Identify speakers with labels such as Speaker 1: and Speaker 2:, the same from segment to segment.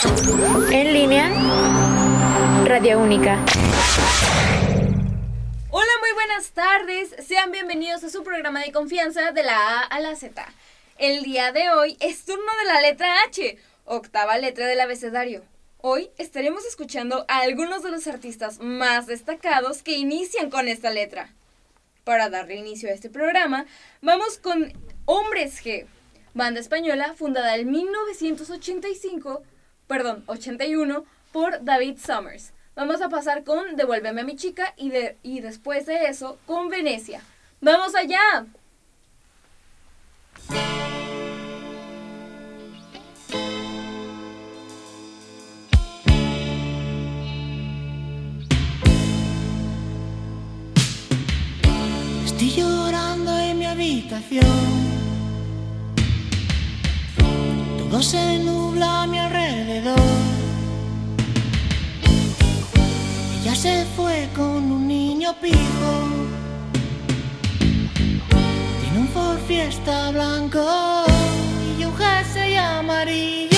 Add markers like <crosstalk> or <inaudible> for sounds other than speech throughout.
Speaker 1: En línea, Radio Única.
Speaker 2: Hola, muy buenas tardes. Sean bienvenidos a su programa de confianza de la A a la Z. El día de hoy es turno de la letra H, octava letra del abecedario. Hoy estaremos escuchando a algunos de los artistas más destacados que inician con esta letra. Para darle inicio a este programa, vamos con Hombres G, banda española fundada en 1985 perdón, 81 por David Summers. Vamos a pasar con Devuélveme a mi chica y, de, y después de eso con Venecia. ¡Vamos allá!
Speaker 3: Estoy llorando en mi habitación todo se nubla a mi alrededor. Ella se fue con un niño pijo. Tiene un Ford Fiesta blanco y un jersey amarillo.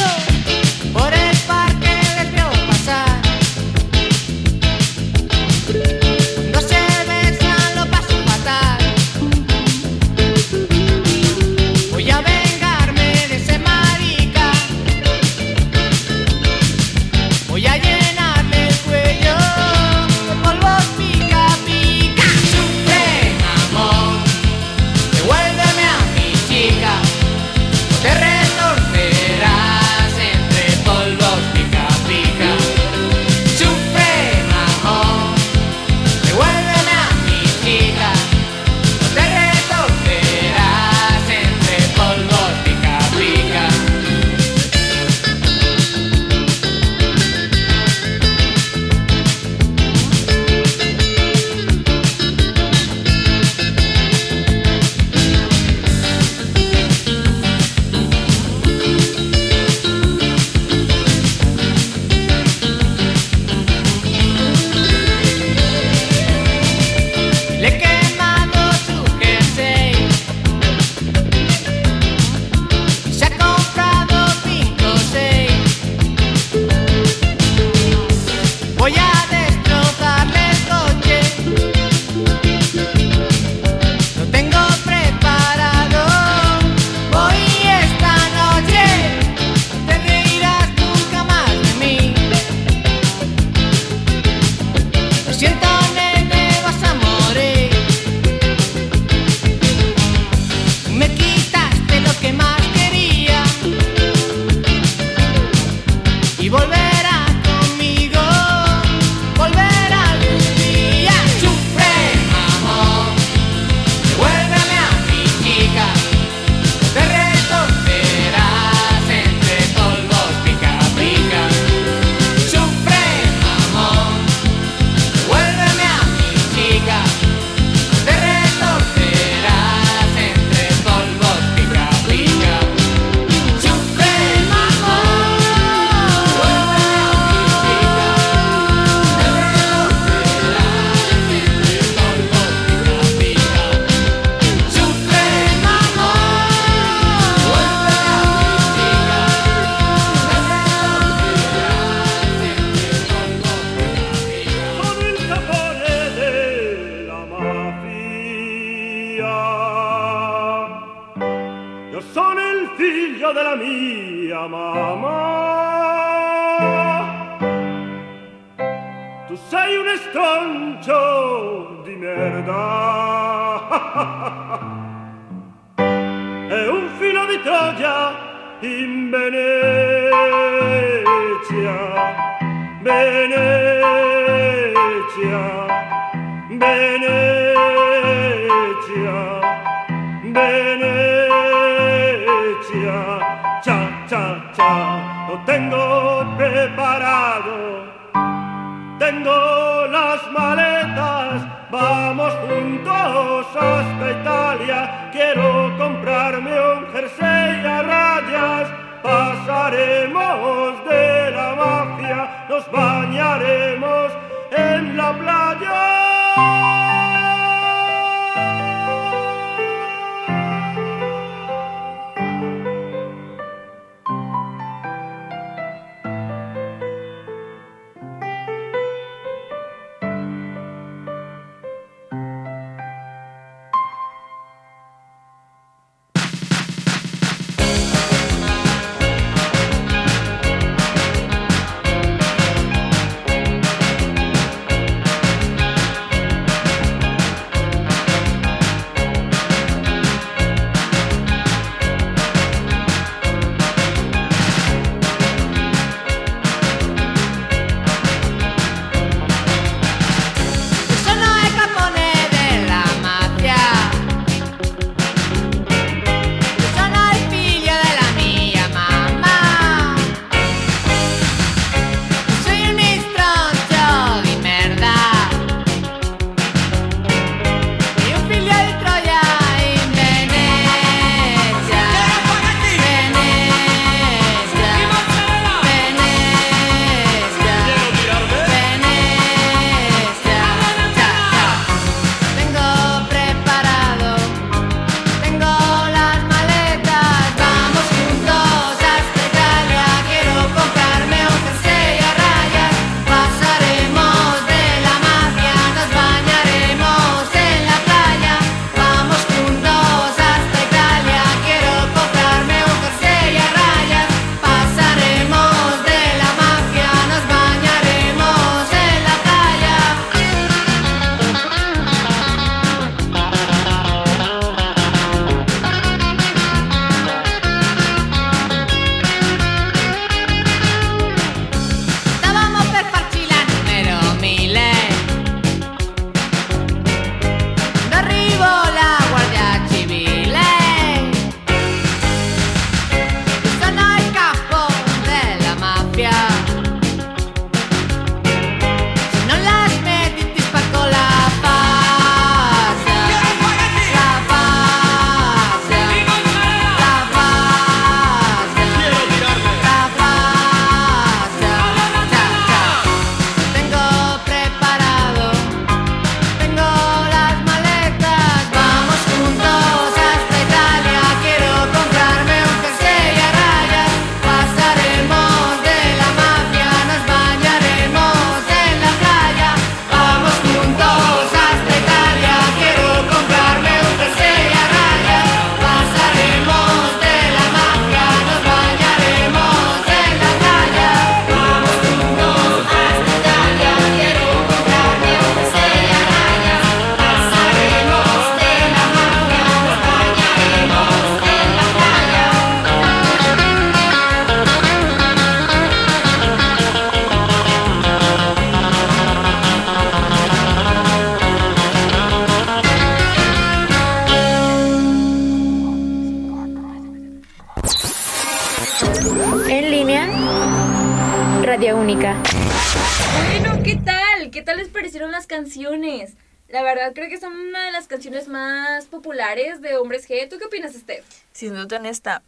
Speaker 4: Siendo honesta,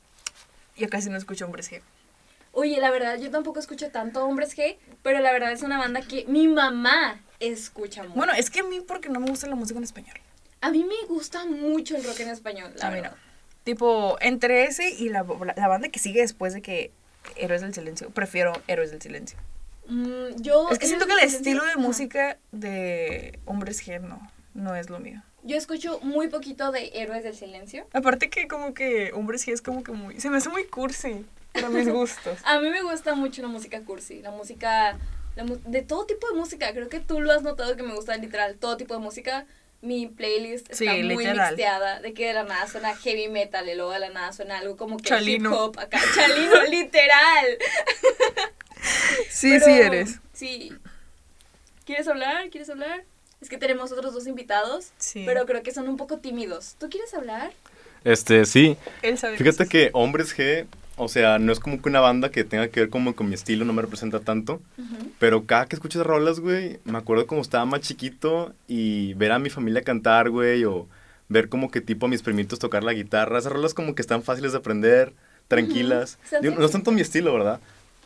Speaker 4: yo casi no escucho hombres G.
Speaker 2: Oye, la verdad yo tampoco escucho tanto Hombres G, pero la verdad es una banda que mi mamá escucha mucho.
Speaker 4: Bueno, es que a mí porque no me gusta la música en español.
Speaker 2: a mí me gusta mucho el rock en español, la
Speaker 4: A mí no. Tipo, entre ese y la, la, banda que sigue después de que Héroes del Silencio, prefiero Héroes del Silencio.
Speaker 2: Mm, yo
Speaker 4: Es que siento que el estilo de música de Hombres G no, no es lo mío.
Speaker 2: Yo escucho muy poquito de Héroes del Silencio.
Speaker 4: Aparte que como que Hombres G es como que muy... Se me hace muy cursi para mis <laughs> gustos.
Speaker 2: A mí me gusta mucho la música cursi, la música la mu- de todo tipo de música. Creo que tú lo has notado que me gusta literal todo tipo de música. Mi playlist está
Speaker 4: Sí,
Speaker 2: muy
Speaker 4: literal.
Speaker 2: mixteada, de que de la nada suena heavy metal y luego de la nada suena algo como que
Speaker 4: Chalino.
Speaker 2: hip hop acá. Chalino, <laughs> literal.
Speaker 4: Sí,
Speaker 2: Pero-
Speaker 4: sí eres.
Speaker 2: Sí. ¿Quieres hablar? ¿Quieres hablar? Es que tenemos otros dos invitados,
Speaker 4: Sí.
Speaker 2: pero creo que son un poco tímidos. ¿Tú quieres hablar?
Speaker 5: Este, sí.
Speaker 4: Él sabe
Speaker 5: Fíjate
Speaker 4: cosas.
Speaker 5: que Hombres G, o sea, no es como que una banda que tenga que ver como con mi estilo, no me representa tanto. Pero cada que escucho esas rolas, güey, me acuerdo como estaba más chiquito y ver a mi familia cantar, güey, o ver como que tipo a mis primitos tocar la guitarra. Esas rolas como que están fáciles de aprender, tranquilas.
Speaker 2: Están
Speaker 5: Digo, no es tanto mi estilo, ¿verdad?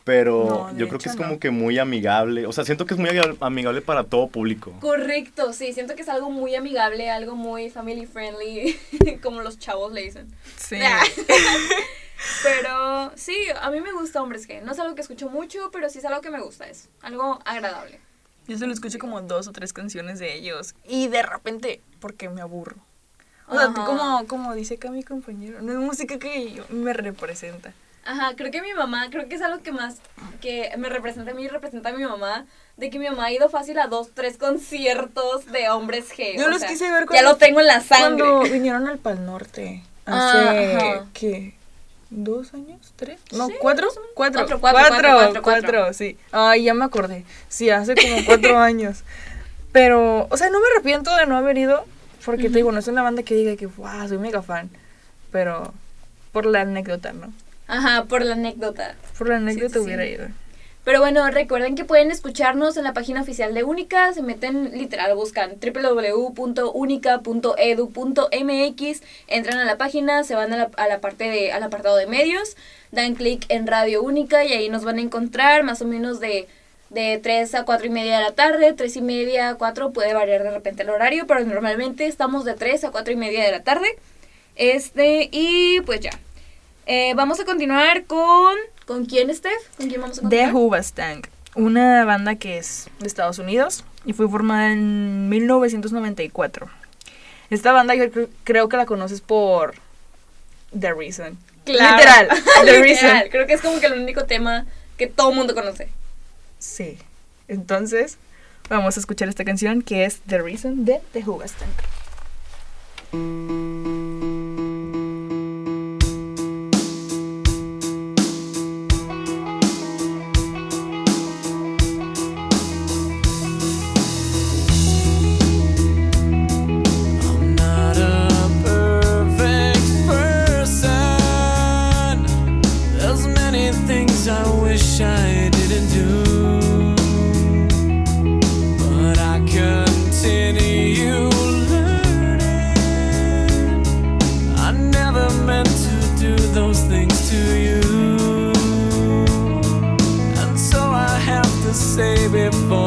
Speaker 5: Pero
Speaker 4: No,
Speaker 5: yo creo que es como
Speaker 4: no.
Speaker 5: que muy amigable. O sea, siento que es muy amigable- para todo público.
Speaker 2: Correcto, sí, siento que es algo muy amigable, algo muy family friendly, <laughs> como los chavos le dicen.
Speaker 4: Sí. <laughs>
Speaker 2: Pero sí, a mí me gusta Hombres G. No es algo que escucho mucho, pero sí es algo que me gusta, es algo agradable.
Speaker 4: Yo solo escucho como dos o tres canciones de ellos. Y de repente, porque me aburro. O sea, como, como dice acá mi compañero, no es música que yo- me representa.
Speaker 2: Ajá, creo que mi mamá, creo que es algo que más que me representa a mí, representa a mi mamá, de que mi mamá ha ido fácil a dos, tres conciertos de Hombres G.
Speaker 4: Yo los
Speaker 2: sea,
Speaker 4: quise ver
Speaker 2: Ya
Speaker 4: cuando-
Speaker 2: lo tengo en la sangre.
Speaker 4: Cuando vinieron al Pal Norte,
Speaker 2: Ah,
Speaker 4: hace,
Speaker 2: ajá.
Speaker 4: ¿qué? ¿Dos años? ¿Tres? No. Cuatro, cuatro,
Speaker 2: cuatro, cuatro, cuatro. cuatro,
Speaker 4: sí. Ay, ya me acordé. Sí, hace como cuatro <laughs> años. Pero, o sea, no me arrepiento de no haber ido, porque te digo, no es una banda que diga que, wow, soy mega fan. Pero, por la anécdota, ¿no?
Speaker 2: Ajá, por la anécdota.
Speaker 4: Por la anécdota
Speaker 2: sí, sí.
Speaker 4: hubiera ido.
Speaker 2: Pero bueno, recuerden que pueden escucharnos en la página oficial de Única, se meten literal, buscan www.unica.edu.mx, entran a la página, se van a la, a la parte de, al apartado de medios, dan clic en Radio Única y ahí nos van a encontrar más o menos de, de 3 a 4 y media de la tarde, 3 y media, 4, puede variar de repente el horario, pero normalmente estamos de 3 a 4 y media de la tarde. Este, y pues ya. Eh, vamos a continuar con... ¿Con quién, Steph? ¿Con quién vamos a
Speaker 4: The
Speaker 2: continuar?
Speaker 4: Hoobastank, una banda que es de Estados Unidos y fue formada en 1994. Esta banda yo cre- creo que la conoces por The Reason.
Speaker 2: Claro.
Speaker 4: Literal, <laughs> The
Speaker 2: Literal.
Speaker 4: Reason.
Speaker 2: Creo que es como que el único tema que todo mundo conoce.
Speaker 4: Sí. Entonces, vamos a escuchar esta canción que es The Reason de The Hoobastank.
Speaker 6: Before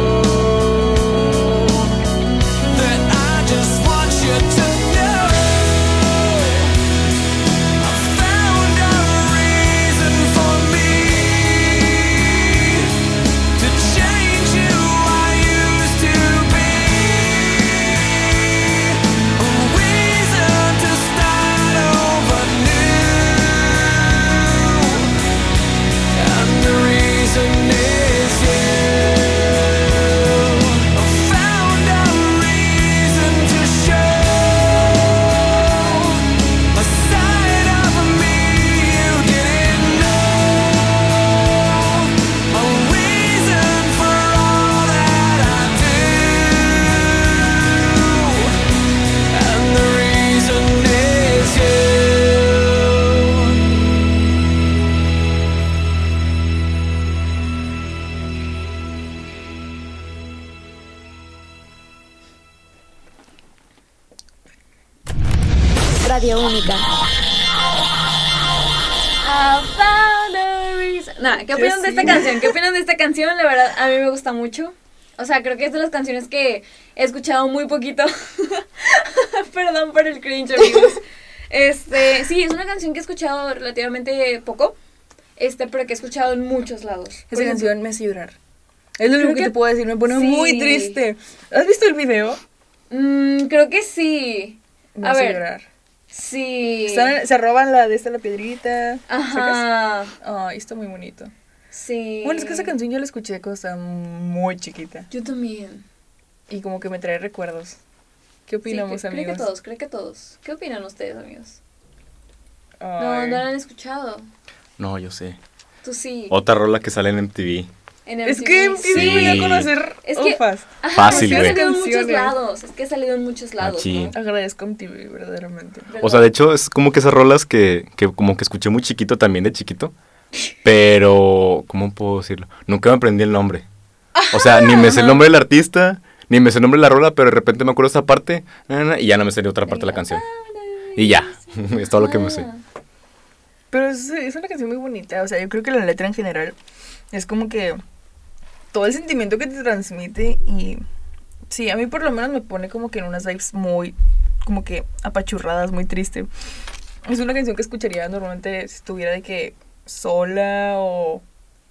Speaker 2: gusta mucho. O sea, creo que es de las canciones que he escuchado muy poquito. <laughs> Perdón por el cringe, amigos. Este, sí, es una canción que he escuchado relativamente poco. Este, pero que he escuchado en muchos lados.
Speaker 4: Esa canción me hace llorar. Es lo único que,
Speaker 2: que-
Speaker 4: te puedo decir, me pone
Speaker 2: sí.
Speaker 4: muy triste. ¿Has visto el video?
Speaker 2: mm, creo que sí.
Speaker 4: Me
Speaker 2: A
Speaker 4: hace
Speaker 2: ver.
Speaker 4: llorar.
Speaker 2: Sí.
Speaker 4: Están se roban la de esta la piedrita.
Speaker 2: Ajá.
Speaker 4: Ay, está muy bonito.
Speaker 2: Sí.
Speaker 4: Bueno, es que esa canción yo la escuché cuando estaba muy chiquita.
Speaker 2: Yo también.
Speaker 4: Y como que me trae recuerdos. ¿Qué opinamos,
Speaker 2: sí, cre- Creo
Speaker 4: amigos?
Speaker 2: que todos, creo que todos. ¿Qué opinan ustedes, amigos? No,
Speaker 4: Ay.
Speaker 2: no la han escuchado.
Speaker 5: No, yo sé.
Speaker 2: Tú sí.
Speaker 5: Otra rola que sale en MTV.
Speaker 2: En
Speaker 4: Es
Speaker 2: MTV,
Speaker 4: que MTV
Speaker 5: Sí.
Speaker 4: me dio a conocer
Speaker 2: Es que-
Speaker 4: ufas.
Speaker 2: Ajá,
Speaker 5: Fácil,
Speaker 2: es que
Speaker 5: güey.
Speaker 2: ha salido en muchos lados. Es que ha salido en muchos lados. ¿no?
Speaker 4: Agradezco MTV, verdaderamente.
Speaker 5: O sea, de hecho, es como que esas rolas que, que como que escuché muy chiquito también de chiquito. Pero, ¿cómo puedo decirlo? Nunca me aprendí el nombre. O sea, <laughs> ni me sé el nombre del artista, ni me sé el nombre de la rola, pero de repente me acuerdo esa parte y ya no me sé otra parte de la canción. Y ya, <laughs> es todo lo que me sé.
Speaker 4: Pero es, es una canción muy bonita. O sea, yo creo que la letra en general es como que todo el sentimiento que te transmite y sí, a mí por lo menos me pone como que en unas vibes muy, como que apachurradas, muy triste. Es una canción que escucharía normalmente si estuviera de que sola o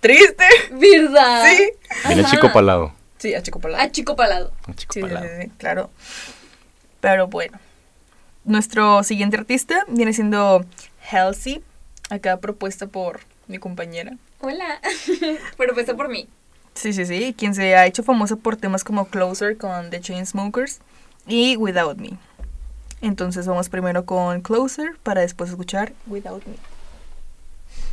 Speaker 4: triste. <laughs>
Speaker 2: ¿Verdad?
Speaker 4: Sí.
Speaker 5: Viene chico palado.
Speaker 4: Sí, a Chico Palado.
Speaker 2: A Chico Palado.
Speaker 5: Chico
Speaker 4: Sí, sí,
Speaker 5: palado.
Speaker 4: sí, sí, claro. Pero bueno. Nuestro siguiente artista viene siendo Halsey, acá propuesta por mi compañera.
Speaker 2: Hola. <laughs> Propuesta por mí.
Speaker 4: Sí, sí, sí, quien se ha hecho famosa por temas como Closer con The Chainsmokers y Without Me. Entonces vamos primero con Closer para después escuchar Without Me.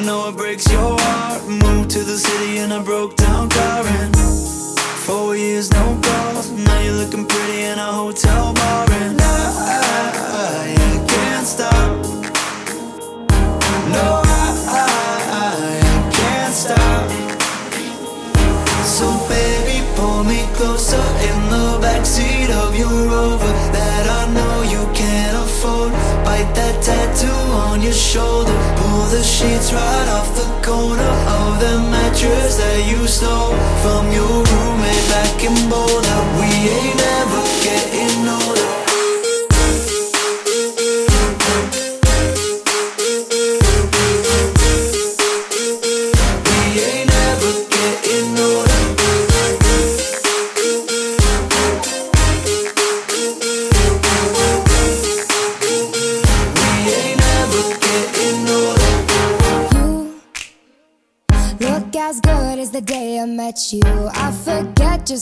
Speaker 7: I know it breaks your heart. Moved to the city and I broke down crying. Four years, no calls. Now you're looking pretty in a hotel bar, and I, I, I can't stop. No, I, I, I can't stop. So baby, pull me closer in the backseat of your Rover that I know you can't afford. Bite that tattoo on your shoulder. The sheets right off the corner of the mattress that you stole from your roommate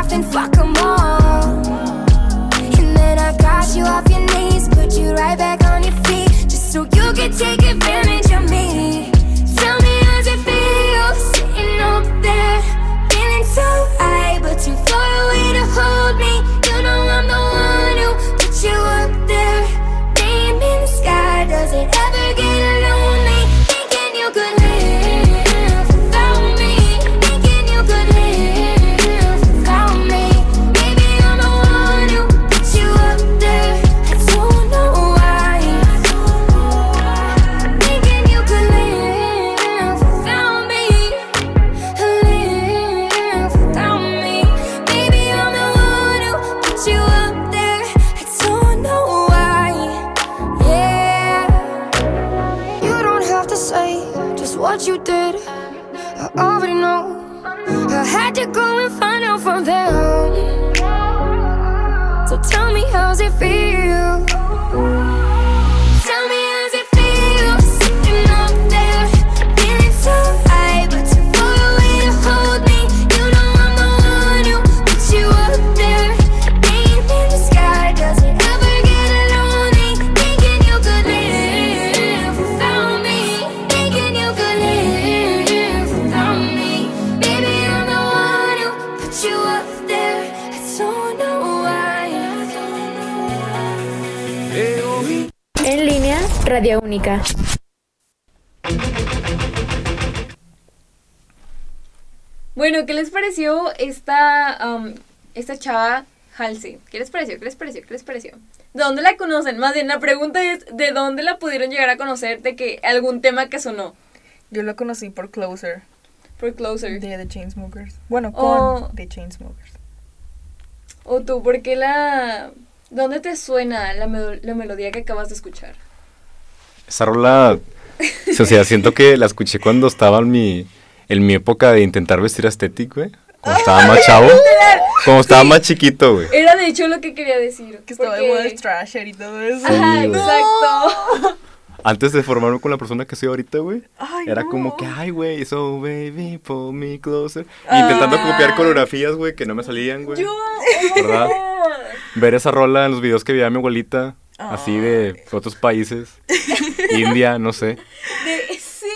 Speaker 8: laughed and fuck them all. And then I got you off your knees, put you right back on your feet, just so you can take advantage of me. Tell me how's it feel sitting up there, feeling so high, but too far away to hold me.
Speaker 2: Bueno, ¿qué les pareció esta, um, esta chava Halsey? ¿Qué les pareció? ¿Qué les pareció? ¿Qué les pareció? ¿De dónde la conocen? Más bien, la pregunta es, ¿de dónde la pudieron llegar a conocer de que algún tema que sonó?
Speaker 4: Yo la conocí por Closer
Speaker 2: Por Closer.
Speaker 4: de The Chainsmokers. Bueno, con
Speaker 2: Oh.
Speaker 4: The Chainsmokers.
Speaker 2: O tú, ¿por qué la... ¿Dónde te suena la, la melodía que acabas de escuchar?
Speaker 5: Esa rola, o sea, siento que la escuché cuando estaba en mi, en mi época de intentar vestir estético, güey. Cuando estaba <laughs> más chavo. Cuando estaba más chiquito, güey.
Speaker 2: Era de hecho lo que quería decir.
Speaker 4: Que estaba de
Speaker 2: porque-
Speaker 4: moda el Thrasher y todo eso.
Speaker 5: Sí,
Speaker 2: Ajá, exacto.
Speaker 5: Antes de formarme con la persona que soy ahorita, güey.
Speaker 4: Ay,
Speaker 5: Era
Speaker 4: no.
Speaker 5: como que, ay, güey, so baby, pull me closer. Y intentando copiar coreografías, güey, que no me salían, güey.
Speaker 2: Yo...
Speaker 5: ¿Verdad? Ver esa rola en los videos que veía mi abuelita, así de otros países. India, no sé.
Speaker 2: De- sí.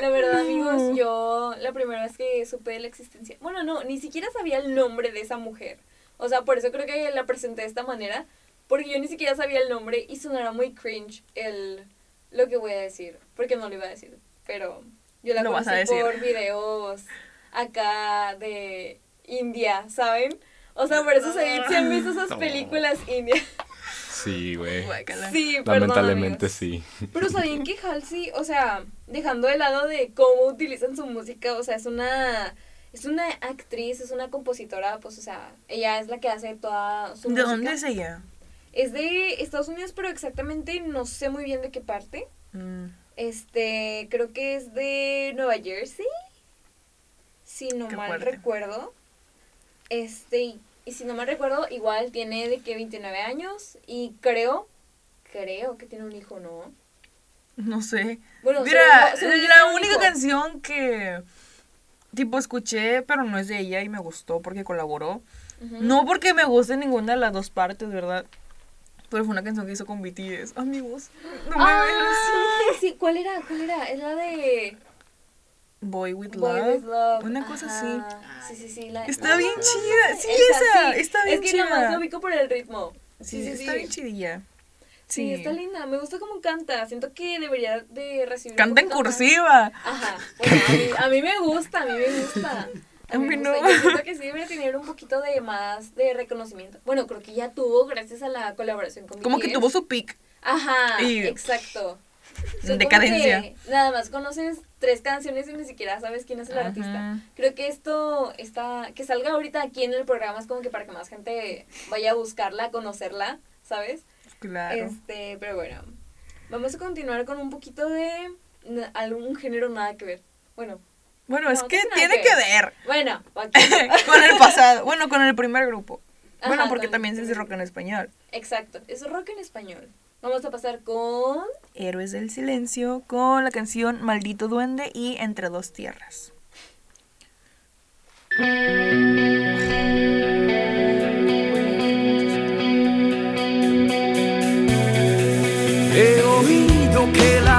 Speaker 2: La verdad, amigos, yo la primera vez que supe de la existencia. Bueno, no, ni siquiera sabía el nombre de esa mujer. O sea, por eso creo que la presenté de esta manera. Porque yo ni siquiera sabía el nombre y sonará muy cringe el lo que voy a decir. Porque no lo iba a decir. Pero yo la
Speaker 4: a
Speaker 2: conocí
Speaker 4: decir.
Speaker 2: por videos acá de India, ¿saben? O sea, por eso se, se han visto esas
Speaker 5: No.
Speaker 2: películas indias.
Speaker 5: Sí, güey. <laughs>
Speaker 2: Sí, perdón,
Speaker 5: Lamentablemente
Speaker 2: amigos.
Speaker 5: sí.
Speaker 2: Pero sabían que Halsey, o sea, dejando de lado de cómo utilizan su música, o sea, es una es una actriz, es una compositora, pues, o sea, ella es la que hace toda su
Speaker 4: ¿De
Speaker 2: música.
Speaker 4: dónde es ella?
Speaker 2: Es de Estados Unidos, pero exactamente no sé muy bien de qué parte.
Speaker 4: Mm.
Speaker 2: Este, creo que es de Nueva Jersey. Si no
Speaker 4: Qué
Speaker 2: mal
Speaker 4: fuerte.
Speaker 2: recuerdo. Este, y, si no mal recuerdo, igual tiene de que 29 años y creo creo que tiene un hijo, ¿no?
Speaker 4: No sé.
Speaker 2: Bueno,
Speaker 4: Mira,
Speaker 2: según yo- según yo
Speaker 4: la única
Speaker 2: hijo.
Speaker 4: canción que tipo escuché, pero no es de ella y me gustó porque colaboró. No porque me guste ninguna de las dos partes, ¿verdad? Pero fue una canción que hizo con BTS. Amigos, no me
Speaker 2: Ah,
Speaker 4: así.
Speaker 2: sí, ¿cuál era? ¿Cuál era? Es la de
Speaker 4: Boy with
Speaker 2: Boy
Speaker 4: Love.
Speaker 2: with Love.
Speaker 4: Una cosa
Speaker 2: Ajá. Sí, sí, sí. la-
Speaker 4: Está bien chida. Sí,
Speaker 2: Esa,
Speaker 4: esa.
Speaker 2: sí.
Speaker 4: Está bien
Speaker 2: Es que
Speaker 4: chida.
Speaker 2: nomás lo ubico por el ritmo.
Speaker 4: Sí, está bien chidilla.
Speaker 2: Sí,
Speaker 4: Sí.
Speaker 2: está linda. Me gusta cómo canta. Siento que debería de recibir.
Speaker 4: Canta en
Speaker 2: más.
Speaker 4: cursiva.
Speaker 2: Ajá. Bueno, a, mí, a mí me gusta, a mí me gusta.
Speaker 4: A mí
Speaker 2: me
Speaker 4: no.
Speaker 2: gusta. Yo siento que sí debería tener un poquito de más de reconocimiento. Bueno, creo que ya tuvo gracias a la colaboración con
Speaker 4: Como que tuvo su pick.
Speaker 2: Ajá,
Speaker 4: Y-
Speaker 2: exacto.
Speaker 4: Decadencia.
Speaker 2: que Nada más conoces tres canciones y ni siquiera sabes quién es el
Speaker 4: Ajá.
Speaker 2: artista. Creo que esto está que salga ahorita aquí en el programa es como que para que más gente vaya a buscarla, a conocerla, ¿sabes?
Speaker 4: Claro.
Speaker 2: Este, pero bueno. Vamos a continuar con un poquito de algún género nada que ver. Bueno,
Speaker 4: Bueno, es que
Speaker 2: tiene que ver. bueno, <laughs>
Speaker 4: con el pasado. Bueno, con el primer grupo. <laughs> Bueno, porque también se dice rock en español.
Speaker 2: Exacto, es rock en español. Vamos a pasar con
Speaker 4: Héroes del Silencio con la canción Maldito Duende y Entre dos Tierras.
Speaker 6: He oído que la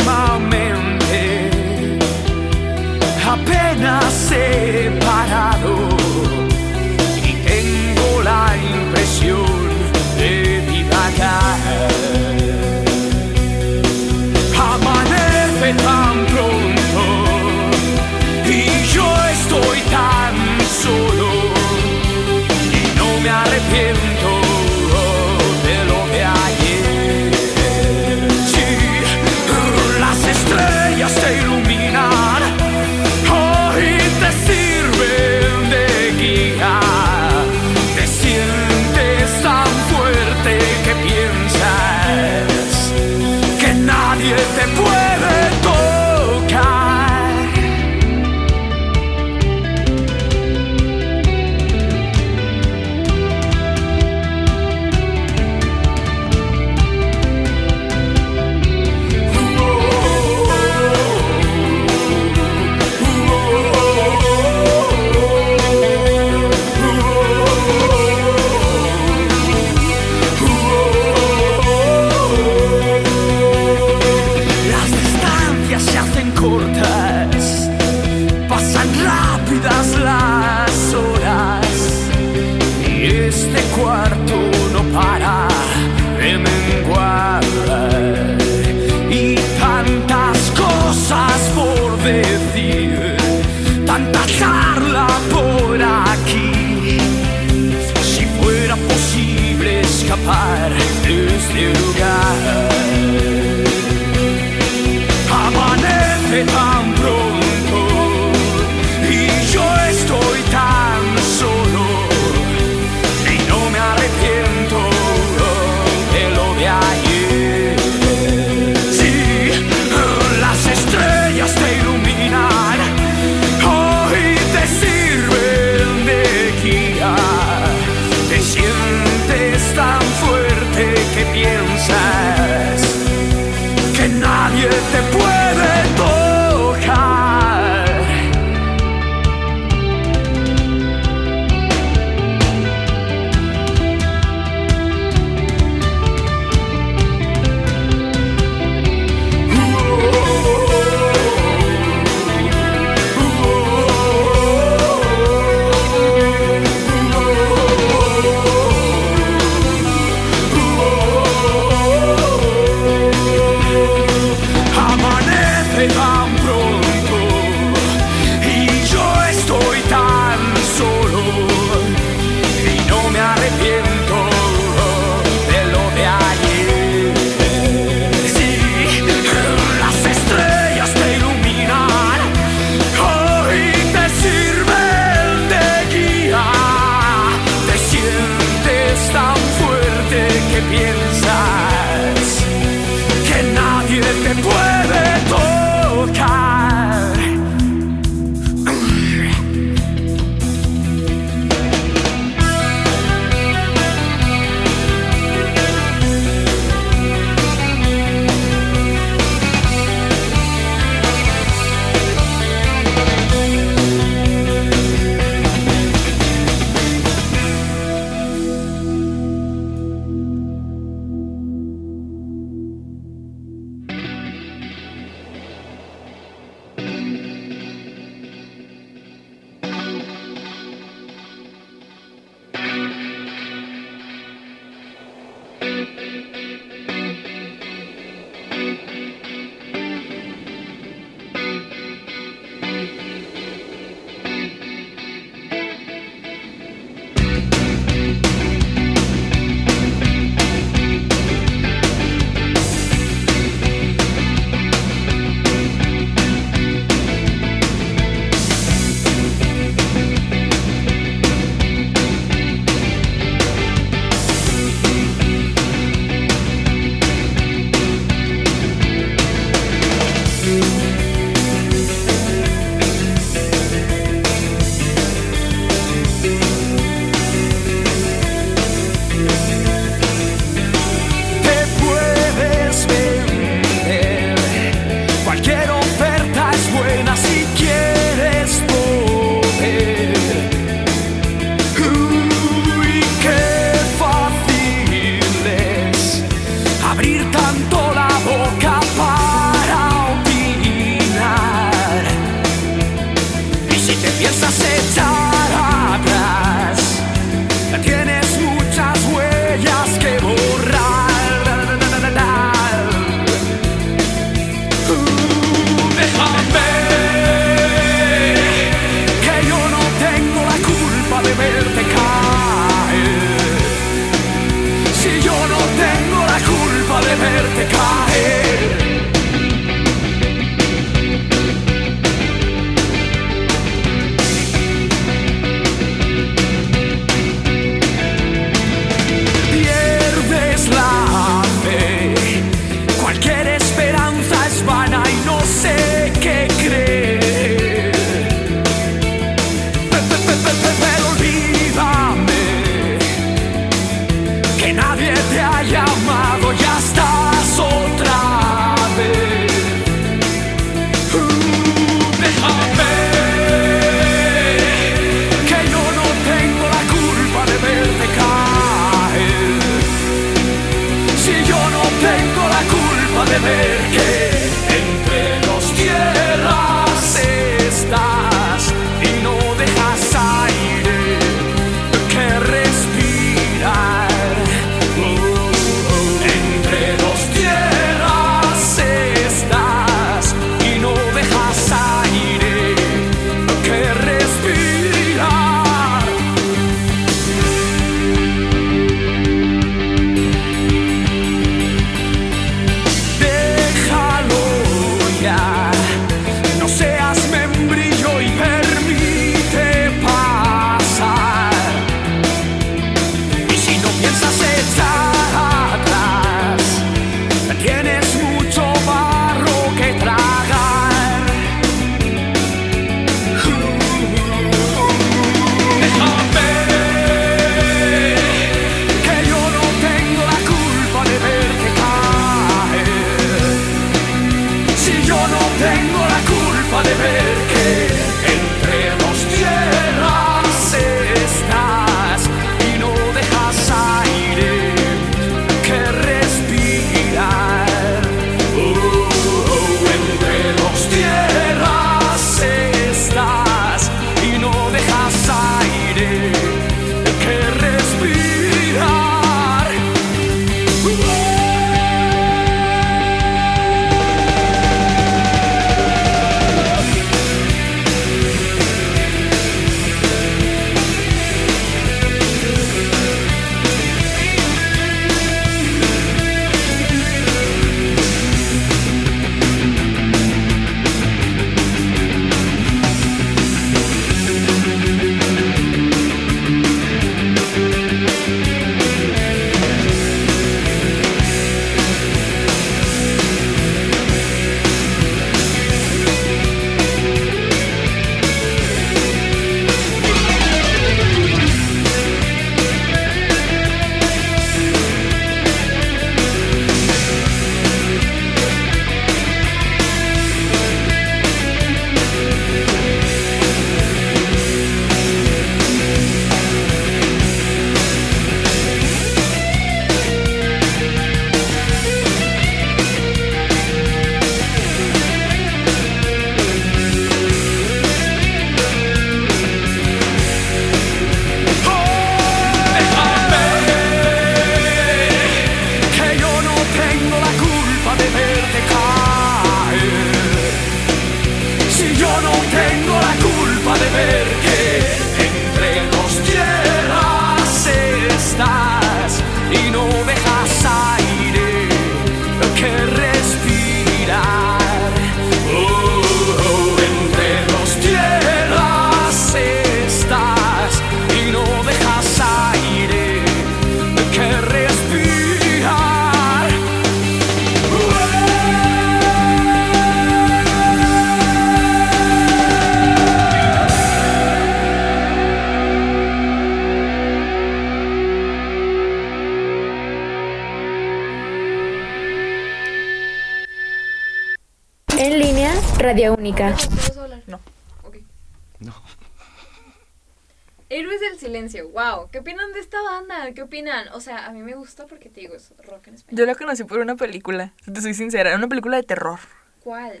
Speaker 2: Silencio, wow. ¿Qué opinan de esta banda? ¿Qué opinan? O sea, a mí me gusta porque te digo, es rock en español.
Speaker 4: Yo la conocí por una película, si te soy sincera, era una película de terror.
Speaker 2: ¿Cuál?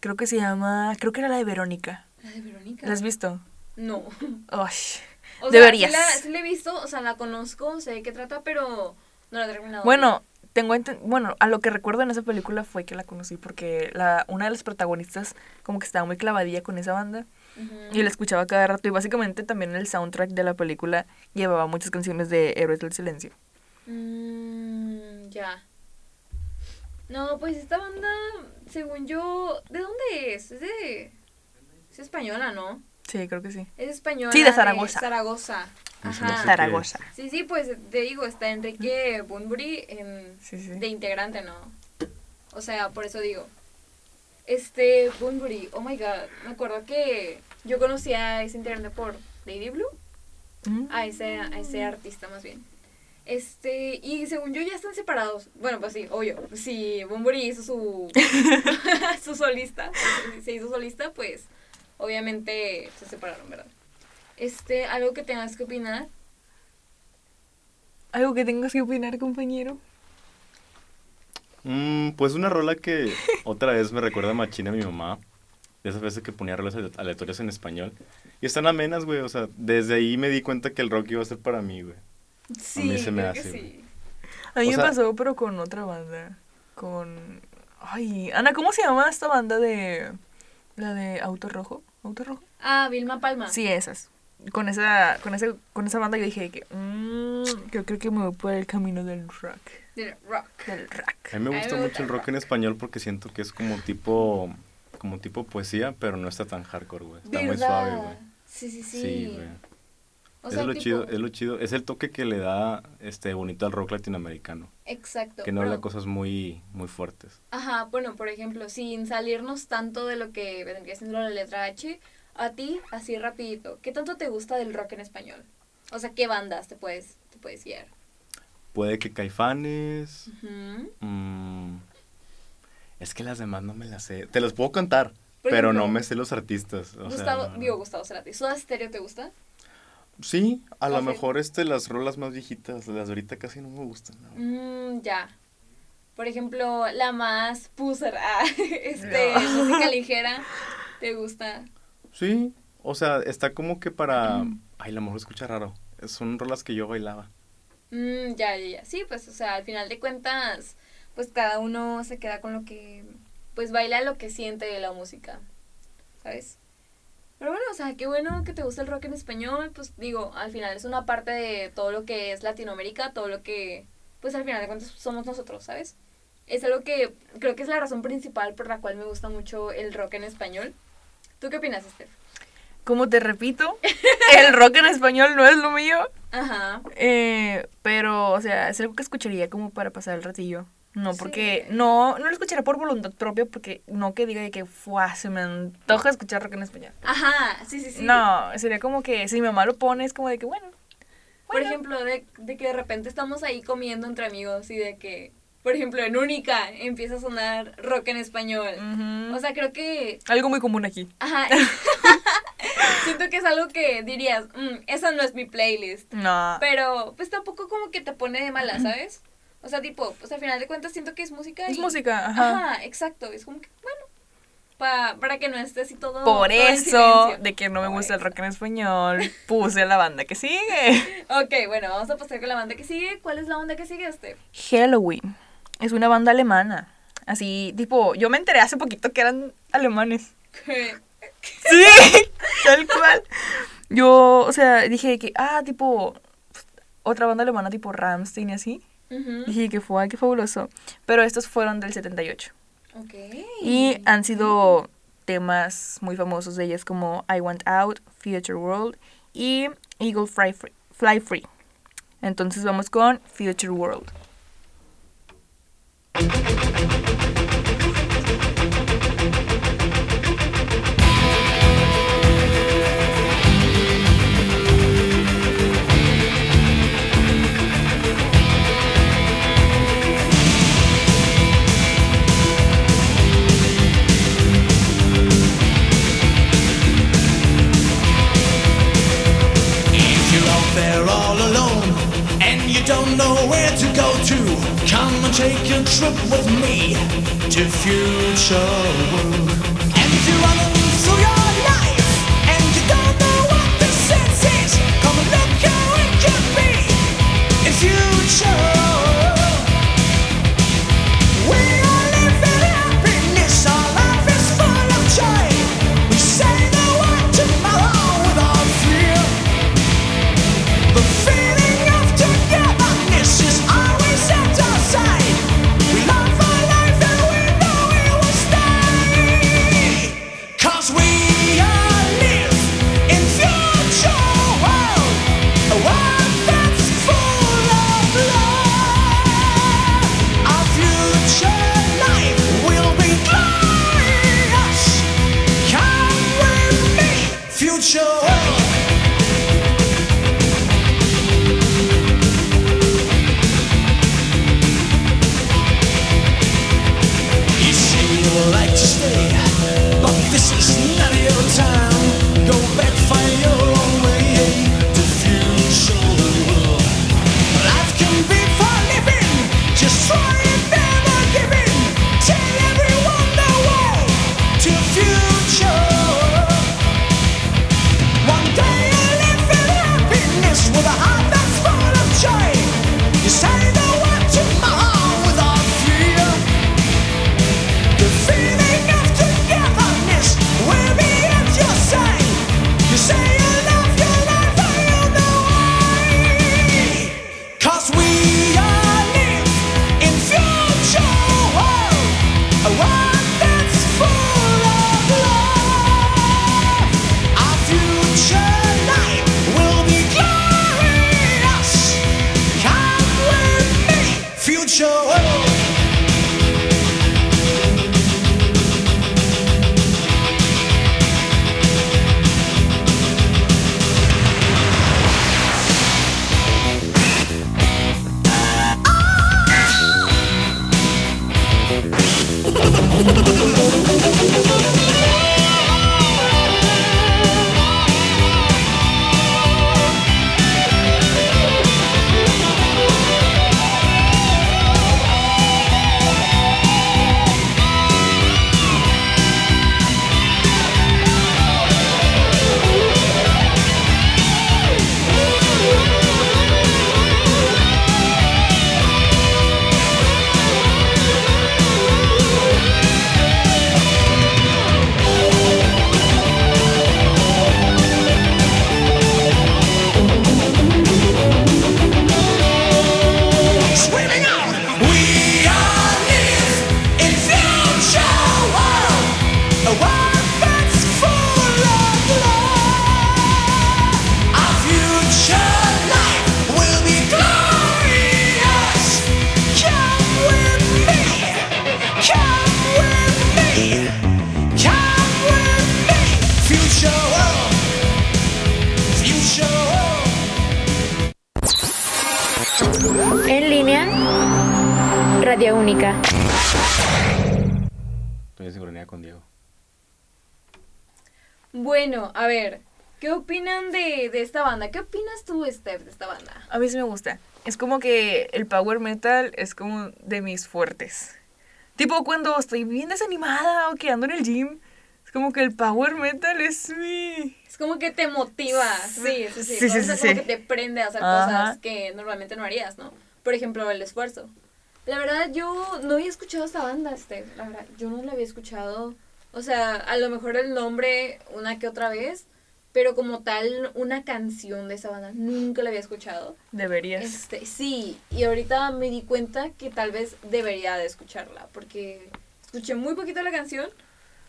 Speaker 4: Creo que se llama, creo que era la de Verónica.
Speaker 2: ¿La de Verónica?
Speaker 4: ¿La has visto?
Speaker 2: No.
Speaker 4: Uy,
Speaker 2: O sea,
Speaker 4: Deberías.
Speaker 2: Sí la, sí la he visto, o sea, la conozco, sé de qué trata, pero no la he terminado.
Speaker 4: Bueno, tengo bueno, a lo que recuerdo en esa película fue que la conocí porque la una de las protagonistas como que estaba muy clavadilla con esa banda Y la escuchaba cada rato y básicamente también el soundtrack de la película llevaba muchas canciones de Héroes del Silencio.
Speaker 2: Mm, ya. No, pues esta banda, según yo, ¿de dónde es? Es de... Es española, ¿no?
Speaker 4: Sí, creo que sí.
Speaker 2: Es española.
Speaker 4: Sí, de Zaragoza.
Speaker 2: Zaragoza.
Speaker 5: Se me
Speaker 2: Ajá.
Speaker 4: Zaragoza.
Speaker 2: Sí, sí, pues te digo, está Enrique Bunbury en,
Speaker 4: Sí, sí.
Speaker 2: de integrante, ¿no? O sea, por eso digo. Este, Bunbury, oh my god, me acuerdo que yo conocí a ese integrante por Lady Blue,
Speaker 4: Mm.
Speaker 2: a ese, a ese artista más bien. Este, y según yo ya están separados. Bueno, pues sí, obvio. Si Bunbury hizo su, <laughs> <laughs> su solista, se hizo solista, pues obviamente se separaron, ¿verdad? Este, algo que tengas que opinar.
Speaker 4: Algo que tengas que opinar, compañero.
Speaker 5: Mm, pues una rola que otra vez me recuerda machina a mi mamá. De esas veces que ponía rolas ale- aleatorias en español. Y están amenas, güey. O sea, desde ahí me di cuenta que el rock iba a ser para mí, güey.
Speaker 2: Sí,
Speaker 5: mí se me hace,
Speaker 2: sí.
Speaker 4: A mí
Speaker 5: O
Speaker 4: me
Speaker 5: sea-
Speaker 4: pasó, pero con otra banda. Con. Ay, Ana, ¿cómo se llama esta banda de. La de Auto Rojo? ¿Auto Rojo?
Speaker 2: Ah, Vilma Palma.
Speaker 4: Sí, esas. Con esa, con esa, con esa banda yo dije que. mm, yo creo que me voy por el camino del rock.
Speaker 2: De rock.
Speaker 4: Del rock.
Speaker 5: A mí me gusta
Speaker 2: me
Speaker 5: mucho
Speaker 2: gusta
Speaker 5: el
Speaker 2: el
Speaker 5: rock en español porque siento que es como tipo como tipo poesía, pero no está tan hardcore, güey. Está muy suave, güey.
Speaker 2: Sí, sí, sí.
Speaker 5: Sí, güey.
Speaker 2: O
Speaker 5: Eso
Speaker 2: sea,
Speaker 5: es lo
Speaker 2: tipo-
Speaker 5: chido, es lo chido. Es el toque que le da este bonito al rock latinoamericano.
Speaker 2: Exacto.
Speaker 5: Que no habla cosas muy, muy fuertes.
Speaker 2: Ajá, bueno, por ejemplo, sin salirnos tanto de lo que vendría siendo la letra H, a ti, así rapidito, ¿qué tanto te gusta del rock en español? O sea, ¿qué bandas te puedes, te puedes guiar?
Speaker 5: Puede que Caifanes. Mm, es que las demás no me las sé. Te las puedo cantar,
Speaker 2: Por
Speaker 5: pero
Speaker 2: ejemplo,
Speaker 5: no me sé los artistas. o
Speaker 2: Gustavo,
Speaker 5: sea,
Speaker 2: digo Gustavo Cerati, ¿Soda Stereo te gusta?
Speaker 5: Sí, a lo mejor este, las rolas más viejitas, las de ahorita casi no me gustan. ¿no?
Speaker 2: Mm, ya. Por ejemplo, la más puser, ah, <laughs> este, música <laughs> ligera, ¿te gusta?
Speaker 5: Sí, o sea, está como que para... Ay, la mejor escucha raro. Son rolas que yo bailaba.
Speaker 2: Mm, ya, ya, ya. Sí, pues, o sea, al final de cuentas, pues cada uno se queda con lo que, pues baila lo que siente de la música, ¿sabes? Pero bueno, o sea, qué bueno que te gusta el rock en español, pues digo, al final es una parte de todo lo que es Latinoamérica, todo lo que, pues al final de cuentas somos nosotros, ¿sabes? Es algo que creo que es la razón principal por la cual me gusta mucho el rock en español. ¿Tú qué opinas, Steph?
Speaker 4: Como te repito, <laughs> el rock en español no es lo mío.
Speaker 2: Ajá.
Speaker 4: eh, pero, o sea, es algo que escucharía como para pasar el ratillo. No,
Speaker 2: Sí.
Speaker 4: porque no, no lo escucharía por voluntad propia, porque no que diga de que "Fua, se me antoja escuchar rock en español.
Speaker 2: Ajá, sí, sí, sí.
Speaker 4: No, sería como que si mi mamá lo pone, es como de que, bueno.
Speaker 2: Por
Speaker 4: bueno.
Speaker 2: ejemplo, de, de que de repente estamos ahí comiendo entre amigos y de que, por ejemplo, en Única empieza a sonar rock en español. O sea, creo que...
Speaker 4: algo muy común aquí.
Speaker 2: Ajá. <laughs> Siento que es algo que dirías, "Mm, esa no es mi playlist.
Speaker 4: No.
Speaker 2: Pero pues tampoco como que te pone de mala, ¿sabes? O sea, tipo, pues al final de cuentas siento que es música.
Speaker 4: Es
Speaker 2: y-
Speaker 4: música, ajá.
Speaker 2: Ajá, exacto. Es como que, bueno, pa- para que no estés así todo...
Speaker 4: Por
Speaker 2: todo
Speaker 4: eso, de que no me
Speaker 2: Por
Speaker 4: gusta el rock en español, puse la banda que sigue.
Speaker 2: Ok, bueno, vamos a pasar con la banda que sigue. ¿Cuál es la onda que sigue, este?
Speaker 4: Halloween. Es una banda alemana. Así, tipo, yo me enteré hace poquito que eran alemanes. Sí, tal cual. Yo, o sea, dije que, ah, tipo, otra banda alemana tipo Rammstein y así. Dije que fue, ay, qué fabuloso. Pero estos fueron del 78.
Speaker 2: Ok.
Speaker 4: Y han sido temas muy famosos de ellas como I Want Out, Future World y Eagle Fly Free. Fly Free. Entonces vamos con Future World.
Speaker 9: If take a trip with me to future world. And you're running through your life and you don't know what the sense is, come and look how it could be in future.
Speaker 2: Ver, ¿qué opinan de, de esta banda? ¿Qué opinas tú, Steph, de esta banda?
Speaker 4: A mí sí me gusta. Es como que el power metal es como de mis fuertes. Tipo cuando estoy bien desanimada o que ando en el gym. Es como que el power metal es mi...
Speaker 2: Es como que te motiva, sí, sí, sí.
Speaker 4: Sí, sí, sí,
Speaker 2: como que te prende a hacer
Speaker 4: Ajá.
Speaker 2: cosas que normalmente no harías, ¿no? Por ejemplo, el esfuerzo. La verdad, yo no había escuchado esta banda, Steph. La verdad, yo no la había escuchado. O sea, a lo mejor el nombre una que otra vez, pero como tal, una canción de esa banda nunca la había escuchado.
Speaker 4: Deberías.
Speaker 2: Este, sí, y ahorita me di cuenta que tal vez debería de escucharla, porque escuché muy poquito la canción,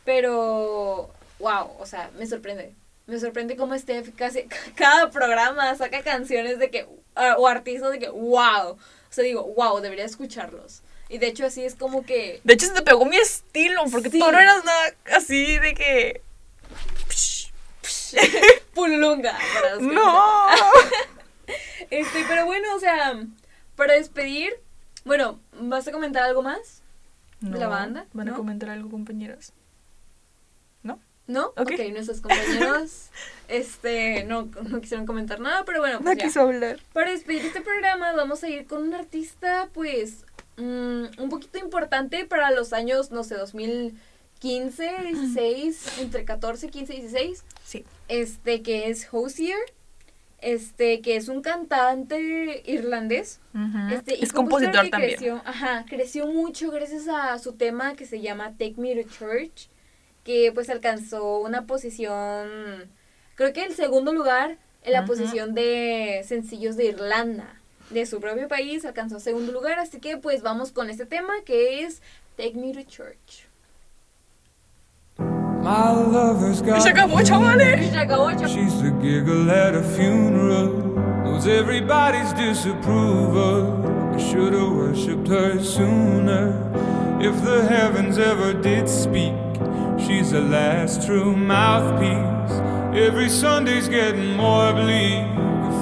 Speaker 2: pero wow, o sea, me sorprende. Me sorprende cómo Steph casi <laughs> cada programa saca canciones de que, ah, o artistas de que, wow. O sea, digo, wow, debería escucharlos. Y de hecho así es como que...
Speaker 4: De hecho, se te pegó mi estilo, porque
Speaker 2: Sí.
Speaker 4: tú no eras nada así de que... <laughs>
Speaker 2: Pulunga.
Speaker 4: ¡No! <laughs>
Speaker 2: Este, pero bueno, o sea, para despedir, bueno, ¿vas a comentar algo más?
Speaker 4: No.
Speaker 2: ¿La banda?
Speaker 4: ¿Van a
Speaker 2: ¿No?
Speaker 4: comentar algo, compañeras?
Speaker 2: ¿No?
Speaker 4: Ok.
Speaker 2: ok, nuestros compañeros <laughs> este, no, no quisieron comentar nada, pero bueno,
Speaker 4: No
Speaker 2: pues ya.
Speaker 4: quiso hablar.
Speaker 2: Para despedir este programa vamos a ir con un artista, pues, mm, un poquito importante para los años, no sé, 2015, 16, entre 14, 15 y 16.
Speaker 4: Sí.
Speaker 2: Este, que es Hosier, este, que es un cantante irlandés.
Speaker 4: Ujú.
Speaker 2: Este, y
Speaker 4: es compositor
Speaker 2: que
Speaker 4: también.
Speaker 2: Creció, ajá, creció mucho gracias a su tema que se llama Take Me to Church, que pues alcanzó una posición, creo que el segundo lugar en la posición de sencillos de Irlanda, de su propio país, alcanzó segundo lugar, así que pues vamos con este tema que es Take Me to Church.
Speaker 10: My lover's got
Speaker 4: se acabó, chavales.
Speaker 2: Se acabó, chaval.
Speaker 10: She's the giggle at a funeral. Knows everybody's disapproval. I should have worshipped her sooner. If the heavens ever did speak, she's the last true mouthpiece. Every Sunday's getting more bleak.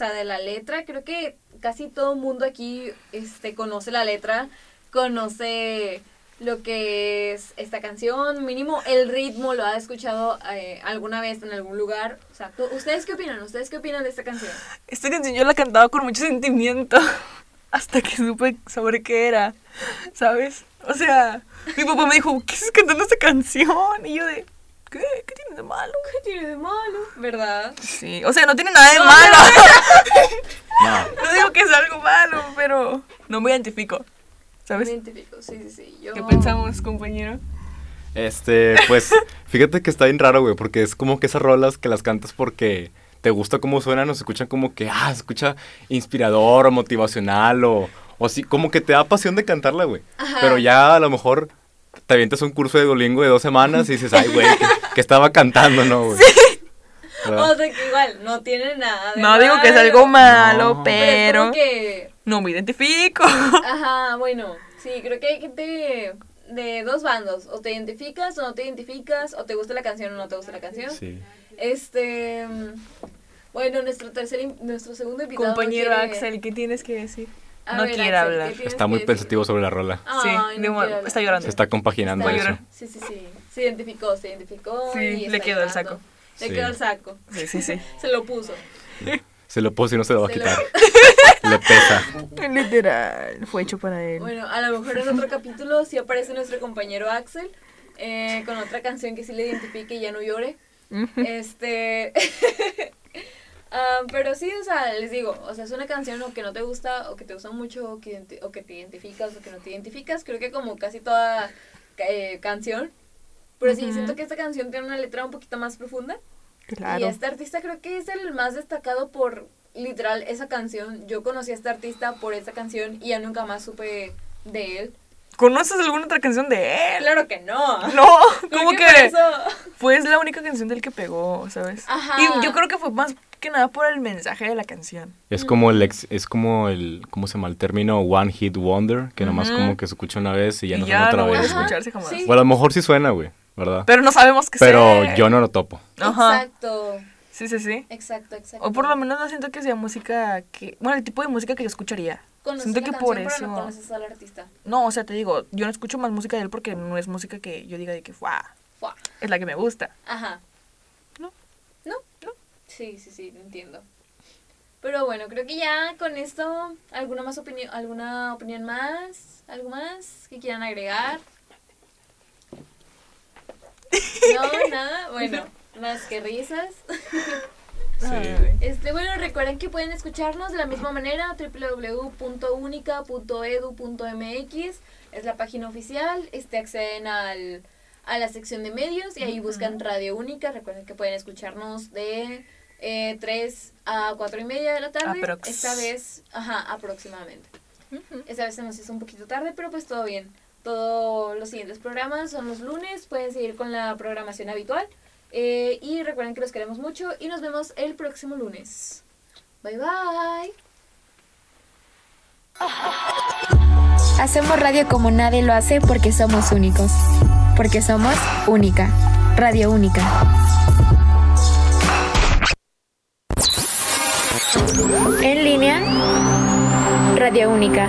Speaker 2: sea, de la letra, creo que casi todo mundo aquí este, conoce la letra, conoce lo que es esta canción, mínimo el ritmo lo ha escuchado eh, alguna vez en algún lugar. O sea, ¿tú- ¿ustedes qué opinan? ¿Ustedes qué opinan de esta canción?
Speaker 4: Esta canción yo la cantaba con mucho sentimiento. <laughs> Hasta que supe sobre qué era. ¿Sabes? O sea, mi papá me dijo, ¿qué estás cantando esta canción? Y yo de, ¿qué? ¿Qué tiene de malo?
Speaker 2: ¿Qué tiene de malo? ¿Verdad?
Speaker 4: Sí, o sea, no tiene nada de malo. <laughs>
Speaker 5: No.
Speaker 4: No digo que es algo malo, pero no me identifico.
Speaker 2: Me
Speaker 4: ¿Sabes?
Speaker 2: identifico, sí, sí, sí. Yo...
Speaker 4: ¿Qué pensamos, compañero?
Speaker 5: Este, pues, fíjate que está bien raro, güey, porque es como que esas rolas que las cantas porque te gusta cómo suenan o se escuchan como que, ah, se escucha inspirador o motivacional o, o sí, como que te da pasión de cantarla, güey.
Speaker 2: Ajá.
Speaker 5: Pero ya a lo mejor te avientas un curso de Duolingo de dos semanas y dices, ay, güey, que, que estaba cantando, ¿no, güey? ¿Verdad?
Speaker 2: O sea, que igual, no tiene nada de
Speaker 4: No digo que es algo malo,
Speaker 5: No.
Speaker 2: Pero que...
Speaker 4: no me identifico.
Speaker 2: Ajá, bueno, sí, creo que hay gente de dos bandos. O te identificas o no te identificas, o te gusta la canción o no te gusta la canción.
Speaker 5: Sí.
Speaker 2: Este... Bueno, nuestro tercer, nuestro segundo invitado.
Speaker 4: Compañero
Speaker 2: quiere-
Speaker 4: Axel, ¿qué tienes que decir?
Speaker 2: A
Speaker 4: no
Speaker 2: ver,
Speaker 4: quiere
Speaker 2: Axel,
Speaker 4: hablar.
Speaker 2: ¿qué tienes
Speaker 5: Está muy pensativo sobre la rola.
Speaker 2: Ay,
Speaker 4: Sí,
Speaker 2: no
Speaker 4: de está llorando.
Speaker 5: Se está compaginando
Speaker 2: Está
Speaker 5: eso.
Speaker 4: llorando.
Speaker 2: Sí, sí, sí. Se identificó, se identificó.
Speaker 4: Sí,
Speaker 2: y
Speaker 4: le quedó el saco.
Speaker 2: Le
Speaker 5: Sí.
Speaker 2: quedó el saco.
Speaker 4: Sí, sí, sí. <laughs>
Speaker 2: Se lo puso.
Speaker 5: Se lo puso y no se lo va a
Speaker 2: lo-
Speaker 5: quitar. <laughs> Le pesa.
Speaker 4: Literal, fue hecho para él.
Speaker 2: Bueno, a lo mejor en otro capítulo sí aparece nuestro compañero Axel eh, con otra canción que sí le identifique y ya no llore. Este. <laughs> ah, pero sí, o sea, les digo, o sea, es una canción o que no te gusta, o que te gusta mucho, o que, o que te identificas, o que no te identificas. Creo que como casi toda eh, canción. Pero sí,
Speaker 4: Ujú.
Speaker 2: siento que esta canción tiene una letra un poquito más profunda.
Speaker 4: Claro.
Speaker 2: Y este artista creo que es el más destacado por literal esa canción. Yo conocí a este artista por esa canción y ya nunca más supe de él.
Speaker 4: ¿Conoces alguna otra canción de él?
Speaker 2: Claro que no.
Speaker 4: No, <laughs> como
Speaker 2: que
Speaker 4: fue la única canción del que pegó, ¿sabes?
Speaker 2: Ajá.
Speaker 4: Y yo creo que fue más que nada por el mensaje de la canción.
Speaker 5: Es como el ex- es como el, ¿cómo se llama? El término One Hit Wonder, que nomás
Speaker 4: Ujú.
Speaker 5: como que se escucha una vez y ya
Speaker 4: y
Speaker 5: no
Speaker 4: ya
Speaker 5: suena otra
Speaker 4: no a
Speaker 5: vez, güey.
Speaker 4: escucharse jamás.
Speaker 2: Sí.
Speaker 5: O a lo mejor sí suena, güey, ¿verdad?
Speaker 4: Pero no sabemos qué
Speaker 5: Pero
Speaker 4: sea.
Speaker 5: yo no lo topo.
Speaker 4: Ajá.
Speaker 2: Exacto.
Speaker 4: Sí, sí, sí.
Speaker 2: Exacto, exacto.
Speaker 4: O por lo menos no siento que sea música que... Bueno, el tipo de música que yo escucharía.
Speaker 2: Conoces
Speaker 4: siento
Speaker 2: la
Speaker 4: que
Speaker 2: canción,
Speaker 4: por
Speaker 2: pero
Speaker 4: eso...
Speaker 2: no conoces al artista.
Speaker 4: No, o sea, te digo, yo no escucho más música de él porque no es música que yo diga de que, ¡guau!
Speaker 2: Fua.
Speaker 4: Es la que me gusta.
Speaker 2: Ajá.
Speaker 4: No.
Speaker 2: ¿No? No. Sí, sí, sí, entiendo. Pero bueno, creo que ya con esto, ¿alguna más opinión, alguna opinión más? ¿Algo más que quieran agregar? <laughs> No, nada. Bueno, más que risas. <laughs>
Speaker 4: Ay.
Speaker 2: Este, bueno, recuerden que pueden escucharnos de la misma manera, www.unica.edu.mx es la página oficial, este, acceden al, a la sección de medios y ahí buscan Radio Única, recuerden que pueden escucharnos de eh, 3 a 4 y media de la tarde,
Speaker 4: Aprox.
Speaker 2: esta vez, ajá, aproximadamente. Esta vez se nos hizo un poquito tarde, pero pues todo bien. Todos los siguientes programas son los lunes, pueden seguir con la programación habitual. Eh, y recuerden que los queremos mucho y nos vemos el próximo lunes. Bye bye.
Speaker 1: Hacemos radio como nadie lo hace porque somos únicos. Porque somos única. Radio única. En línea, Radio única.